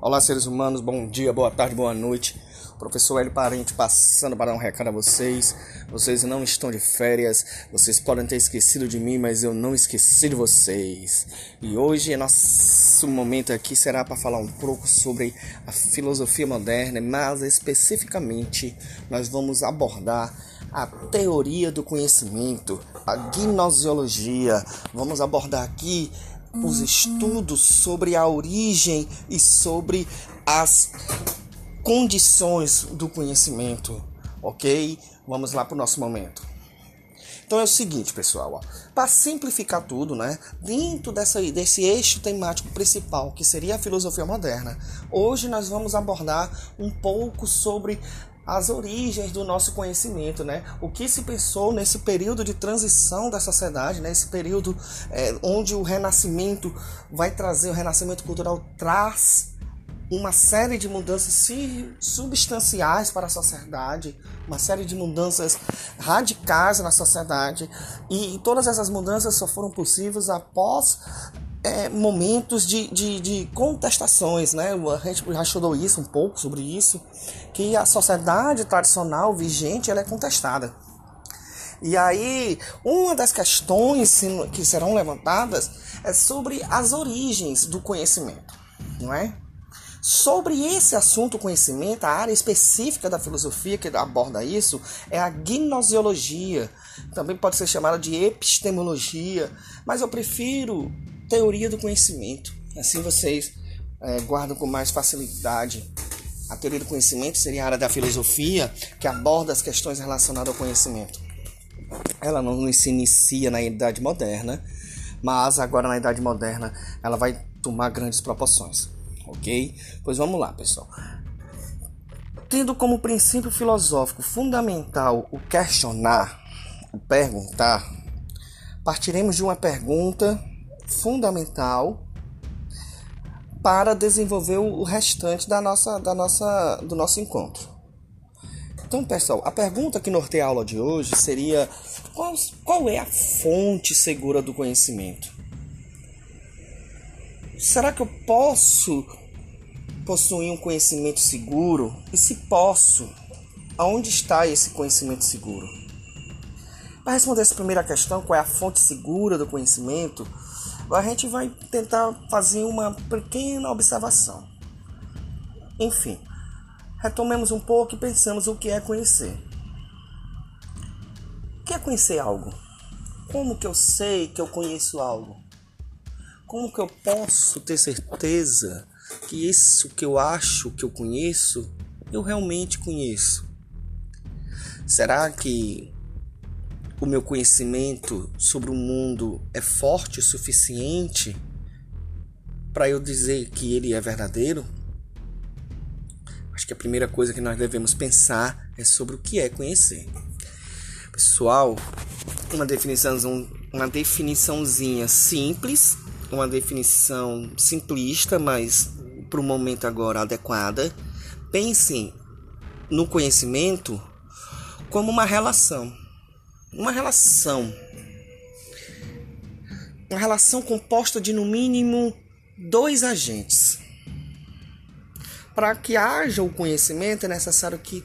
Olá, seres humanos, bom dia, boa tarde, boa noite. Professor Hélio Parente passando para dar um recado a vocês. Vocês não estão de férias, vocês podem ter esquecido de mim, mas eu não esqueci de vocês. E hoje nosso momento aqui será para falar um pouco sobre a filosofia moderna, mas especificamente nós vamos abordar a teoria do conhecimento, a gnosiologia. Vamos abordar aqui os estudos sobre a origem e sobre as condições do conhecimento, ok? Vamos lá para o nosso momento. Então é o seguinte, pessoal, para simplificar tudo, né, dentro dessa, desse eixo temático principal, que seria a filosofia moderna, hoje nós vamos abordar um pouco sobre as origens do nosso conhecimento, né? O que se pensou nesse período de transição da sociedade, nesse né? período é, onde o renascimento vai trazer, o renascimento cultural traz uma série de mudanças substanciais para a sociedade, uma série de mudanças radicais na sociedade, e todas essas mudanças só foram possíveis após é, momentos de, de, de, contestações, né? A gente já estudou isso um pouco sobre isso, que a sociedade tradicional vigente ela é contestada. E aí, uma das questões que serão levantadas é sobre as origens do conhecimento, não é? Sobre esse assunto conhecimento, a área específica da filosofia que aborda isso é a gnosiologia. Também pode ser chamada de epistemologia, mas eu prefiro teoria do conhecimento. Assim vocês é, guardam com mais facilidade. A teoria do conhecimento seria a área da filosofia que aborda as questões relacionadas ao conhecimento. Ela não se inicia na Idade Moderna, mas agora na Idade Moderna ela vai tomar grandes proporções, ok? Pois vamos lá, pessoal. Tendo como princípio filosófico fundamental o questionar, o perguntar, partiremos de uma pergunta fundamental para desenvolver o restante da nossa, da nossa, do nosso encontro. Então, pessoal, a pergunta que norteia a aula de hoje seria: qual, qual é a fonte segura do conhecimento? Será que eu posso possuir um conhecimento seguro? E se posso, aonde está esse conhecimento seguro? Para responder essa primeira questão, qual é a fonte segura do conhecimento? A gente vai tentar fazer uma pequena observação. Enfim, retomemos um pouco e pensamos o que é conhecer. O que é conhecer algo? Como que eu sei que eu conheço algo? Como que eu posso ter certeza que isso que eu acho que eu conheço, eu realmente conheço? Será que o meu conhecimento sobre o mundo é forte o suficiente para eu dizer que ele é verdadeiro? Acho que a primeira coisa que nós devemos pensar é sobre o que é conhecer. Pessoal, uma definição, uma definiçãozinha simples, uma definição simplista, mas para o momento agora adequada. Pensem no conhecimento como uma relação uma relação. Uma relação composta de no mínimo dois agentes. Para que haja o conhecimento é necessário que,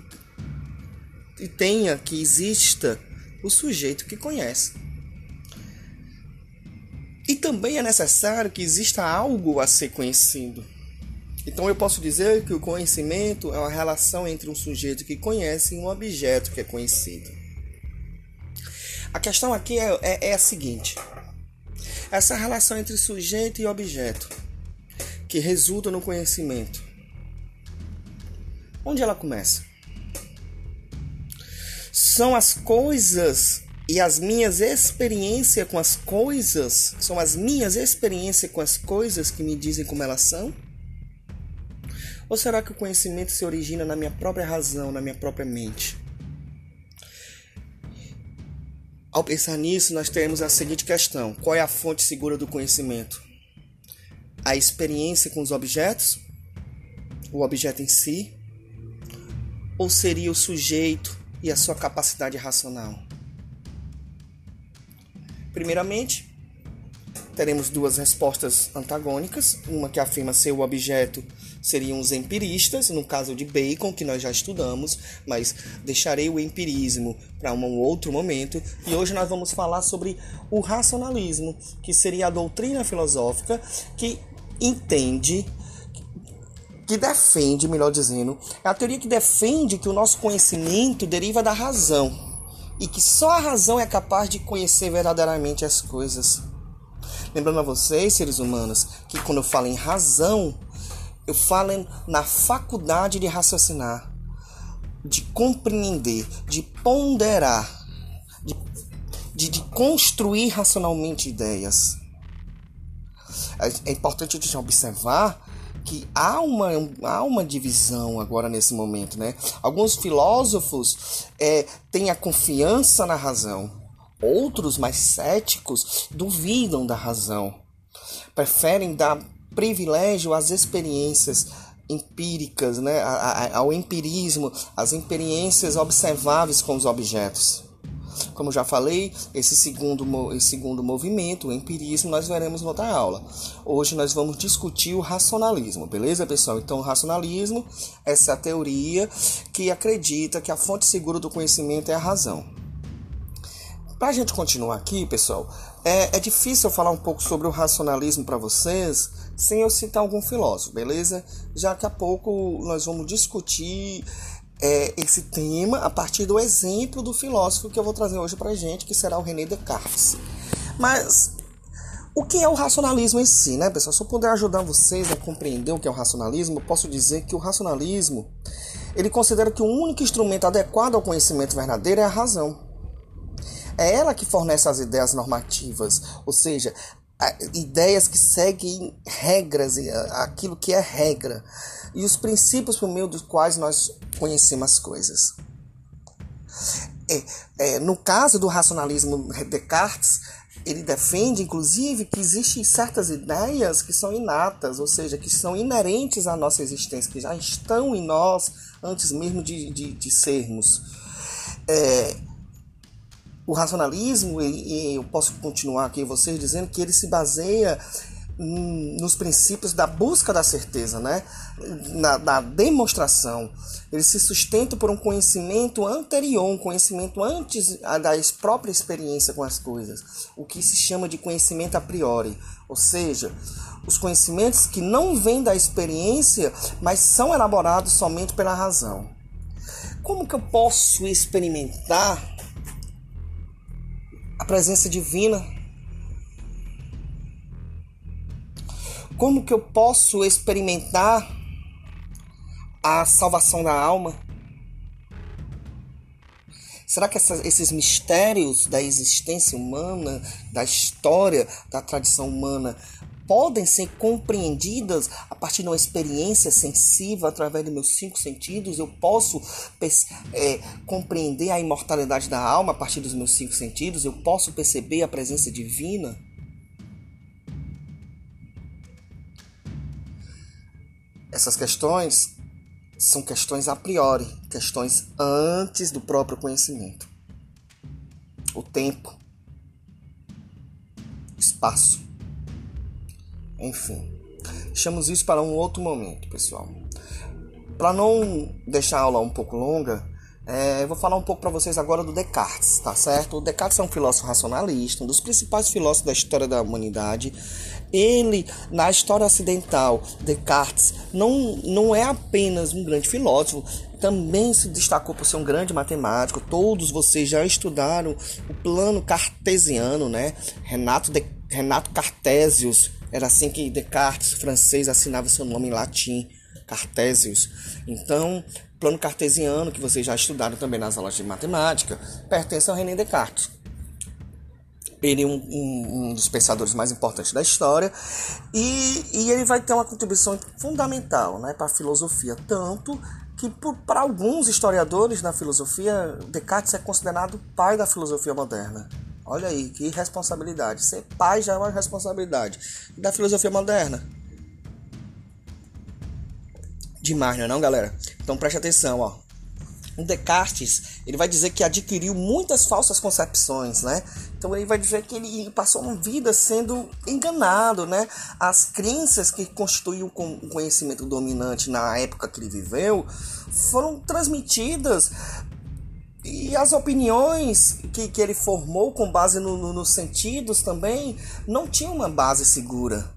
tenha, que exista o sujeito que conhece. E também é necessário que exista algo a ser conhecido. Então eu posso dizer que o conhecimento é uma relação entre um sujeito que conhece e um objeto que é conhecido. A questão aqui é, é, é a seguinte: essa relação entre sujeito e objeto, que resulta no conhecimento, onde ela começa? São as coisas e as minhas experiências com as coisas, são as minhas experiências com as coisas que me dizem como elas são? Ou será que o conhecimento se origina na minha própria razão, na minha própria mente? Ao pensar nisso, nós temos a seguinte questão: qual é a fonte segura do conhecimento? A experiência com os objetos? O objeto em si? Ou seria o sujeito e a sua capacidade racional? Primeiramente, teremos duas respostas antagônicas, uma que afirma ser o objeto seriam os empiristas, no caso de Bacon, que nós já estudamos, mas deixarei o empirismo para um outro momento. E hoje nós vamos falar sobre o racionalismo, que seria a doutrina filosófica que entende que defende, melhor dizendo, é a teoria que defende que o nosso conhecimento deriva da razão e que só a razão é capaz de conhecer verdadeiramente as coisas. Lembrando a vocês, seres humanos, que quando eu falo em razão, eu falo na faculdade de raciocinar, de compreender, de ponderar, de, de, de construir racionalmente ideias. É, é importante a gente observar que há uma, há uma divisão agora nesse momento, né? Alguns filósofos é, têm a confiança na razão, outros mais céticos duvidam da razão, preferem dar privilégio às experiências empíricas, né? ao empirismo, às experiências observáveis com os objetos. Como já falei, esse segundo, esse segundo movimento, o empirismo, nós veremos em outra aula. Hoje nós vamos discutir o racionalismo, beleza, pessoal? Então, o racionalismo, essa é teoria que acredita que a fonte segura do conhecimento é a razão. Para a gente continuar aqui, pessoal, é, é difícil eu falar um pouco sobre o racionalismo para vocês sem eu citar algum filósofo, beleza? Já que a pouco nós vamos discutir é, esse tema a partir do exemplo do filósofo que eu vou trazer hoje para gente, que será o René Descartes. Mas o que é o racionalismo em si, né, pessoal? Se eu puder ajudar vocês a compreender o que é o racionalismo, posso dizer que o racionalismo ele considera que o único instrumento adequado ao conhecimento verdadeiro é a razão. É ela que fornece as ideias normativas, ou seja, ideias que seguem regras, aquilo que é regra e os princípios por meio dos quais nós conhecemos as coisas. É, é, no caso do racionalismo Descartes, ele defende, inclusive, que existem certas ideias que são inatas, ou seja, que são inerentes à nossa existência, que já estão em nós antes mesmo de, de, de sermos. É, o racionalismo, e eu posso continuar aqui vocês dizendo que ele se baseia nos princípios da busca da certeza, né? Na, da demonstração. Ele se sustenta por um conhecimento anterior, um conhecimento antes da própria experiência com as coisas, o que se chama de conhecimento a priori, ou seja, os conhecimentos que não vêm da experiência, mas são elaborados somente pela razão. Como que eu posso experimentar a presença divina Como que eu posso experimentar a salvação da alma? Será que essa, esses mistérios da existência humana, da história, da tradição humana, podem ser compreendidas a partir de uma experiência sensível através dos meus cinco sentidos? Eu posso é, compreender a imortalidade da alma a partir dos meus cinco sentidos? Eu posso perceber a presença divina? Essas questões são questões a priori, questões antes do próprio conhecimento. O tempo, espaço, enfim. Deixamos isso para um outro momento, pessoal. Para não deixar a aula um pouco longa, é, vou falar um pouco para vocês agora do Descartes, tá certo? O Descartes é um filósofo racionalista, um dos principais filósofos da história da humanidade. Ele, na história ocidental, Descartes não, não é apenas um grande filósofo, também se destacou por ser um grande matemático. Todos vocês já estudaram o plano cartesiano, né? Renato, de, Renato Cartesius, era assim que Descartes, francês, assinava seu nome em latim, Cartesius. Então, plano cartesiano, que vocês já estudaram também nas aulas de matemática, pertence ao René Descartes. Ele é um, um, um dos pensadores mais importantes da história e, e ele vai ter uma contribuição fundamental né, para a filosofia, tanto que para alguns historiadores da filosofia, Descartes é considerado o pai da filosofia moderna. Olha aí, que responsabilidade. Ser pai já é uma responsabilidade. Da filosofia moderna? Demais, não é não, galera? Então preste atenção, ó. o Descartes ele vai dizer que adquiriu muitas falsas concepções, né? Então ele vai dizer que ele passou uma vida sendo enganado, né? As crenças que constituíam o conhecimento dominante na época que ele viveu foram transmitidas e as opiniões que, que ele formou com base no, no, nos sentidos também não tinham uma base segura.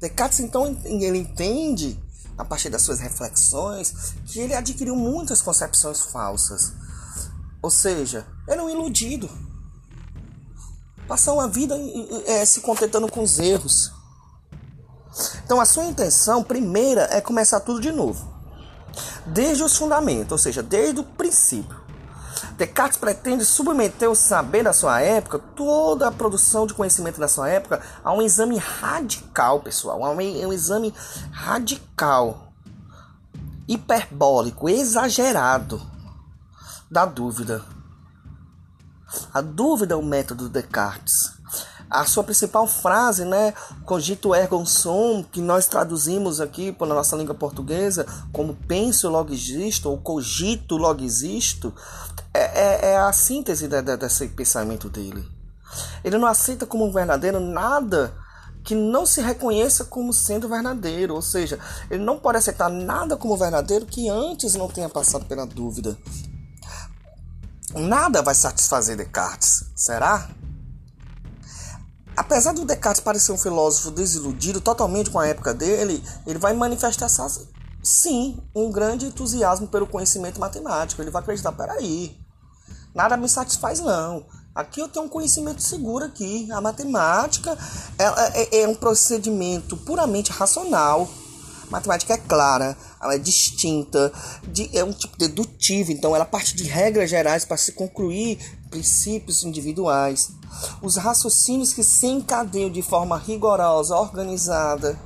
Descartes então ele entende a partir das suas reflexões, que ele adquiriu muitas concepções falsas. Ou seja, era um iludido. Passou uma vida é, se contentando com os erros. Então a sua intenção primeira é começar tudo de novo. Desde os fundamentos, ou seja, desde o princípio. Descartes pretende submeter o saber da sua época, toda a produção de conhecimento da sua época, a um exame radical, pessoal. A um, exame radical, hiperbólico, exagerado da dúvida. A dúvida é o método de Descartes a sua principal frase, né, cogito ergo sum, que nós traduzimos aqui pela nossa língua portuguesa como penso logo existo ou cogito logo existo, é, é, é a síntese de, de, desse pensamento dele. Ele não aceita como verdadeiro nada que não se reconheça como sendo verdadeiro, ou seja, ele não pode aceitar nada como verdadeiro que antes não tenha passado pela dúvida. Nada vai satisfazer Descartes, será? Apesar do Descartes parecer um filósofo desiludido totalmente com a época dele, ele vai manifestar sim um grande entusiasmo pelo conhecimento matemático. Ele vai acreditar, peraí, nada me satisfaz não. Aqui eu tenho um conhecimento seguro aqui. A matemática é, é, é um procedimento puramente racional. A matemática é clara, ela é distinta, de, é um tipo dedutivo, então ela parte de regras gerais para se concluir princípios individuais. Os raciocínios que se encadeiam de forma rigorosa, organizada.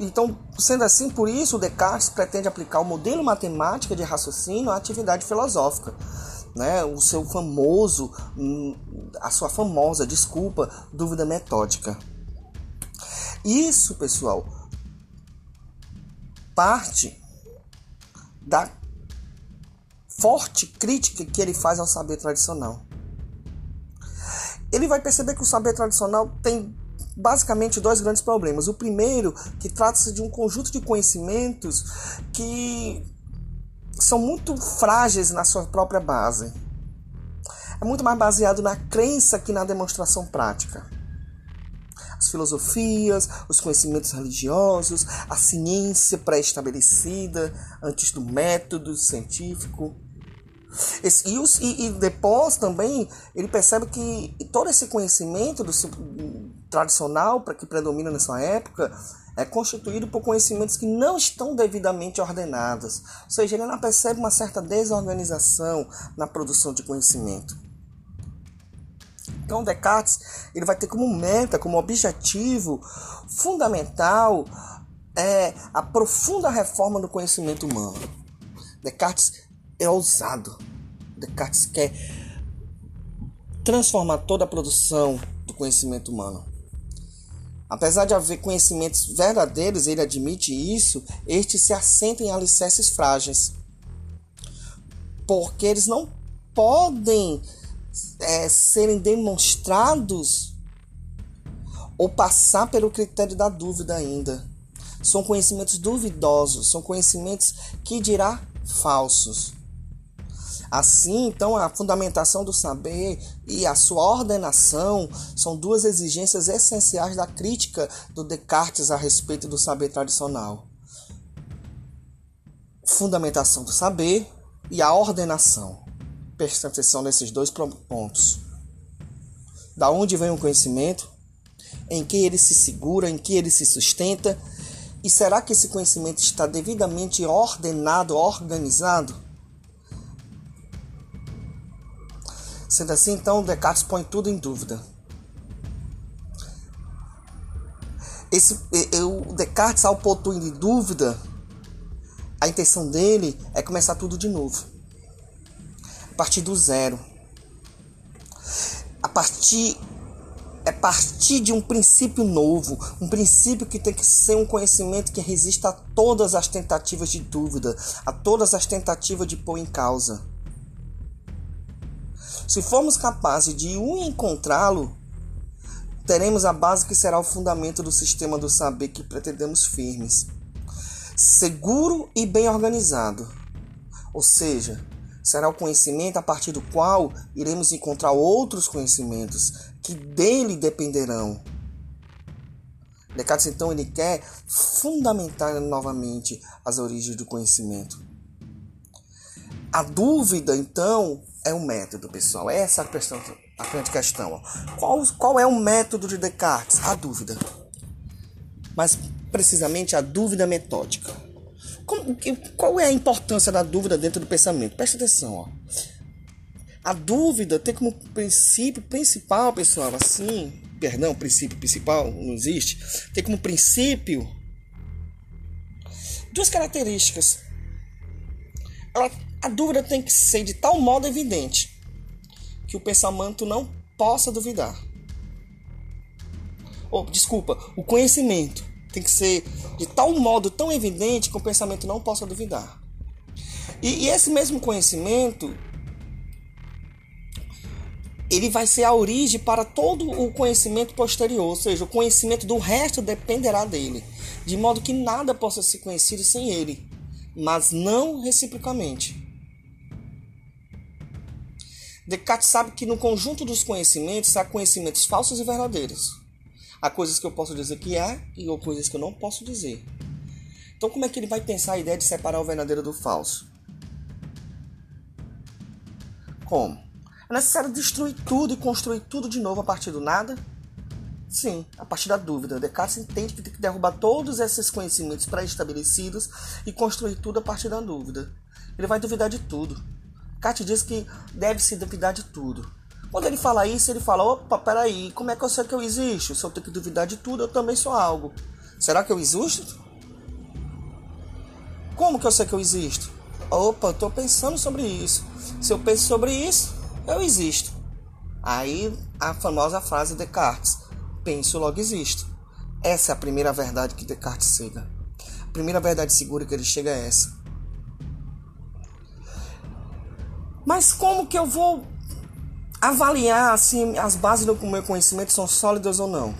Então, sendo assim, por isso, Descartes pretende aplicar o modelo matemático de raciocínio à atividade filosófica. Né? O seu famoso, hum, a sua famosa, desculpa, dúvida metódica. Isso, pessoal, parte da forte crítica que ele faz ao saber tradicional. Ele vai perceber que o saber tradicional tem basicamente dois grandes problemas. O primeiro, que trata-se de um conjunto de conhecimentos que são muito frágeis na sua própria base. É muito mais baseado na crença que na demonstração prática as filosofias, os conhecimentos religiosos, a ciência pré-estabelecida antes do método científico. E, e, e, depois também ele percebe que todo esse conhecimento do, tradicional para que predomina nessa época é constituído por conhecimentos que não estão devidamente ordenados. Ou seja, ele não percebe uma certa desorganização na produção de conhecimento. Então, Descartes ele vai ter como meta, como objetivo fundamental é a profunda reforma do conhecimento humano. Descartes é ousado. Descartes quer transformar toda a produção do conhecimento humano. Apesar de haver conhecimentos verdadeiros, ele admite isso, estes se assentam em alicerces frágeis. Porque eles não podem é, serem demonstrados ou passar pelo critério da dúvida ainda. São conhecimentos duvidosos, são conhecimentos que dirá falsos. Assim, então, a fundamentação do saber e a sua ordenação são duas exigências essenciais da crítica do Descartes a respeito do saber tradicional. Fundamentação do saber e a ordenação. Preste atenção nesses dois pontos. Da onde vem o conhecimento? Em que ele se segura? Em que ele se sustenta? E será que esse conhecimento está devidamente ordenado, organizado? Sendo assim, então, Descartes põe tudo em dúvida. Esse, o Descartes, ao pôr tudo em dúvida, a intenção dele é começar tudo de novo partir do zero. A partir é partir de um princípio novo, um princípio que tem que ser um conhecimento que resista a todas as tentativas de dúvida, a todas as tentativas de pôr em causa. Se formos capazes de um encontrá-lo, teremos a base que será o fundamento do sistema do saber que pretendemos firmes, seguro e bem organizado. Ou seja, será o conhecimento a partir do qual iremos encontrar outros conhecimentos que dele dependerão. Descartes então ele quer fundamentar novamente as origens do conhecimento. A dúvida então é o método, pessoal. Essa é a questão, a grande questão. Ó. Qual, qual é o método de Descartes? A dúvida. Mas precisamente a dúvida metódica. Como, qual é a importância da dúvida dentro do pensamento? Presta atenção, ó. A dúvida tem como princípio principal, pessoal, assim, perdão, princípio principal não existe, tem como princípio duas características. Ela, a dúvida tem que ser de tal modo evidente que o pensamento não possa duvidar. Ou, desculpa, o conhecimento tem que ser de tal modo tão evidente que o pensamento não possa duvidar. E, e esse mesmo conhecimento ele vai ser a origem para todo o conhecimento posterior, ou seja, o conhecimento do resto dependerá dele, de modo que nada possa ser conhecido sem ele, mas não reciprocamente. Descartes sabe que no conjunto dos conhecimentos há conhecimentos falsos e verdadeiros. Há coisas que eu posso dizer que é e há coisas que eu não posso dizer. Então, como é que ele vai pensar a ideia de separar o verdadeiro do falso? Como? É necessário destruir tudo e construir tudo de novo a partir do nada? Sim, a partir da dúvida. Descartes entende que tem que derrubar todos esses conhecimentos pré-estabelecidos e construir tudo a partir da dúvida. Ele vai duvidar de tudo. Descartes diz que deve se duvidar de tudo. Quando ele fala isso, ele fala: opa, peraí, como é que eu sei que eu existo? Se eu tenho que duvidar de tudo, eu também sou algo. Será que eu existo? Como que eu sei que eu existo? Opa, estou pensando sobre isso. Se eu penso sobre isso, eu existo. Aí a famosa frase de Descartes: penso, logo existo. Essa é a primeira verdade que Descartes chega. A primeira verdade segura que ele chega é essa. Mas como que eu vou avaliar se assim, as bases do meu conhecimento são sólidas ou não.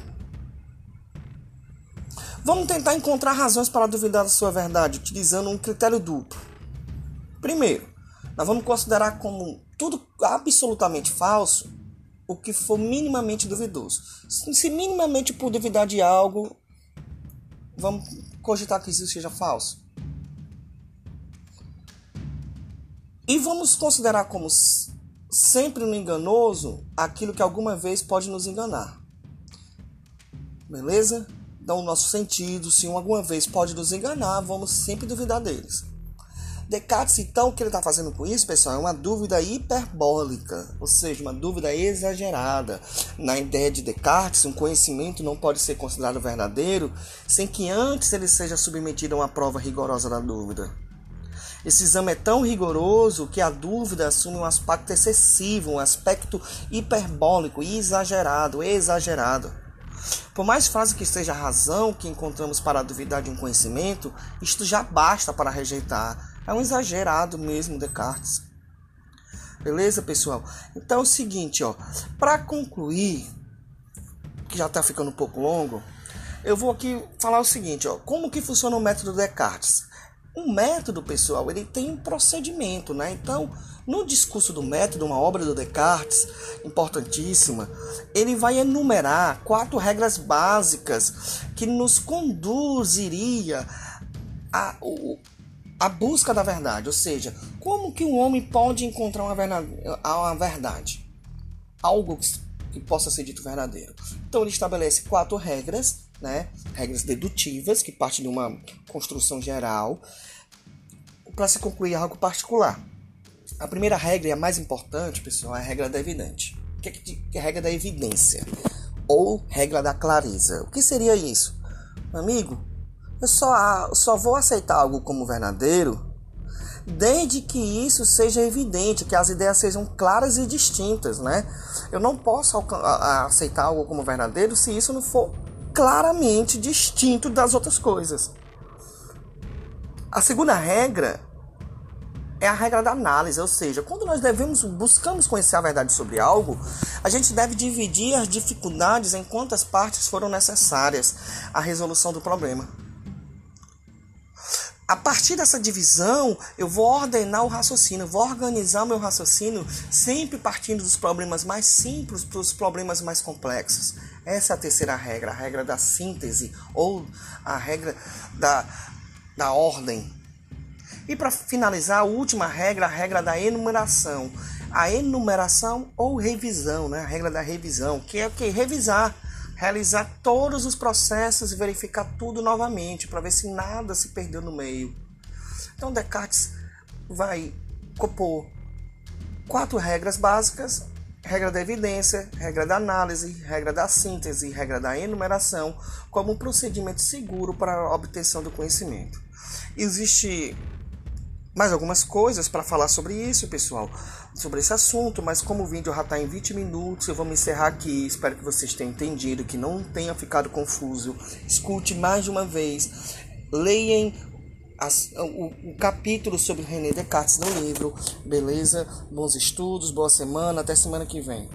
Vamos tentar encontrar razões para duvidar da sua verdade, utilizando um critério duplo. Primeiro, nós vamos considerar como tudo absolutamente falso o que for minimamente duvidoso. Se minimamente por duvidar de algo, vamos cogitar que isso seja falso. E vamos considerar como sempre no enganoso aquilo que alguma vez pode nos enganar. Beleza? Então, o nosso sentido, se alguma vez pode nos enganar, vamos sempre duvidar deles. Descartes, então, o que ele está fazendo com isso, pessoal, é uma dúvida hiperbólica, ou seja, uma dúvida exagerada. Na ideia de Descartes, um conhecimento não pode ser considerado verdadeiro sem que antes ele seja submetido a uma prova rigorosa da dúvida. Esse exame é tão rigoroso que a dúvida assume um aspecto excessivo, um aspecto hiperbólico, exagerado, exagerado. Por mais fácil que esteja a razão que encontramos para duvidar de um conhecimento, isto já basta para rejeitar. É um exagerado mesmo, Descartes. Beleza, pessoal? Então é o seguinte, ó, para concluir, que já está ficando um pouco longo, eu vou aqui falar o seguinte, ó, como que funciona o método Descartes? um método, pessoal, ele tem um procedimento, né? Então, no discurso do método, uma obra do Descartes, importantíssima, ele vai enumerar quatro regras básicas que nos conduziria a, a busca da verdade, ou seja, como que um homem pode encontrar uma verdade, algo que possa ser dito verdadeiro. Então ele estabelece quatro regras né? Regras dedutivas que partem de uma construção geral para se concluir algo particular. A primeira regra e a mais importante, pessoal, é a regra da evidente. O que é, a regra da evidência? Ou regra da clareza. O que seria isso? Amigo, eu só, só vou aceitar algo como verdadeiro desde que isso seja evidente, que as ideias sejam claras e distintas, né? Eu não posso aceitar algo como verdadeiro se isso não for claramente distinto das outras coisas. A segunda regra é a regra da análise, ou seja, quando nós devemos buscamos conhecer a verdade sobre algo, a gente deve dividir as dificuldades em quantas partes foram necessárias à resolução do problema. A partir dessa divisão, eu vou ordenar o raciocínio, vou organizar o meu raciocínio sempre partindo dos problemas mais simples para os problemas mais complexos. Essa é a terceira regra, a regra da síntese ou a regra da, da ordem e para finalizar, a última regra, a regra da enumeração. A enumeração ou revisão, né? a regra da revisão, que é o que? Revisar, realizar todos os processos e verificar tudo novamente, para ver se nada se perdeu no meio. Então Descartes vai compor quatro regras básicas regra da evidência, regra da análise, regra da síntese, regra da enumeração, como um procedimento seguro para a obtenção do conhecimento. Existe mais algumas coisas para falar sobre isso, pessoal, sobre esse assunto, mas como o vídeo já está em 20 minutos, eu vou me encerrar aqui. Espero que vocês tenham entendido, que não tenha ficado confuso. Escute mais de uma vez, leiam as, o, o, capítulo sobre René Descartes no livro. Beleza? Bons estudos, boa semana, até semana que vem.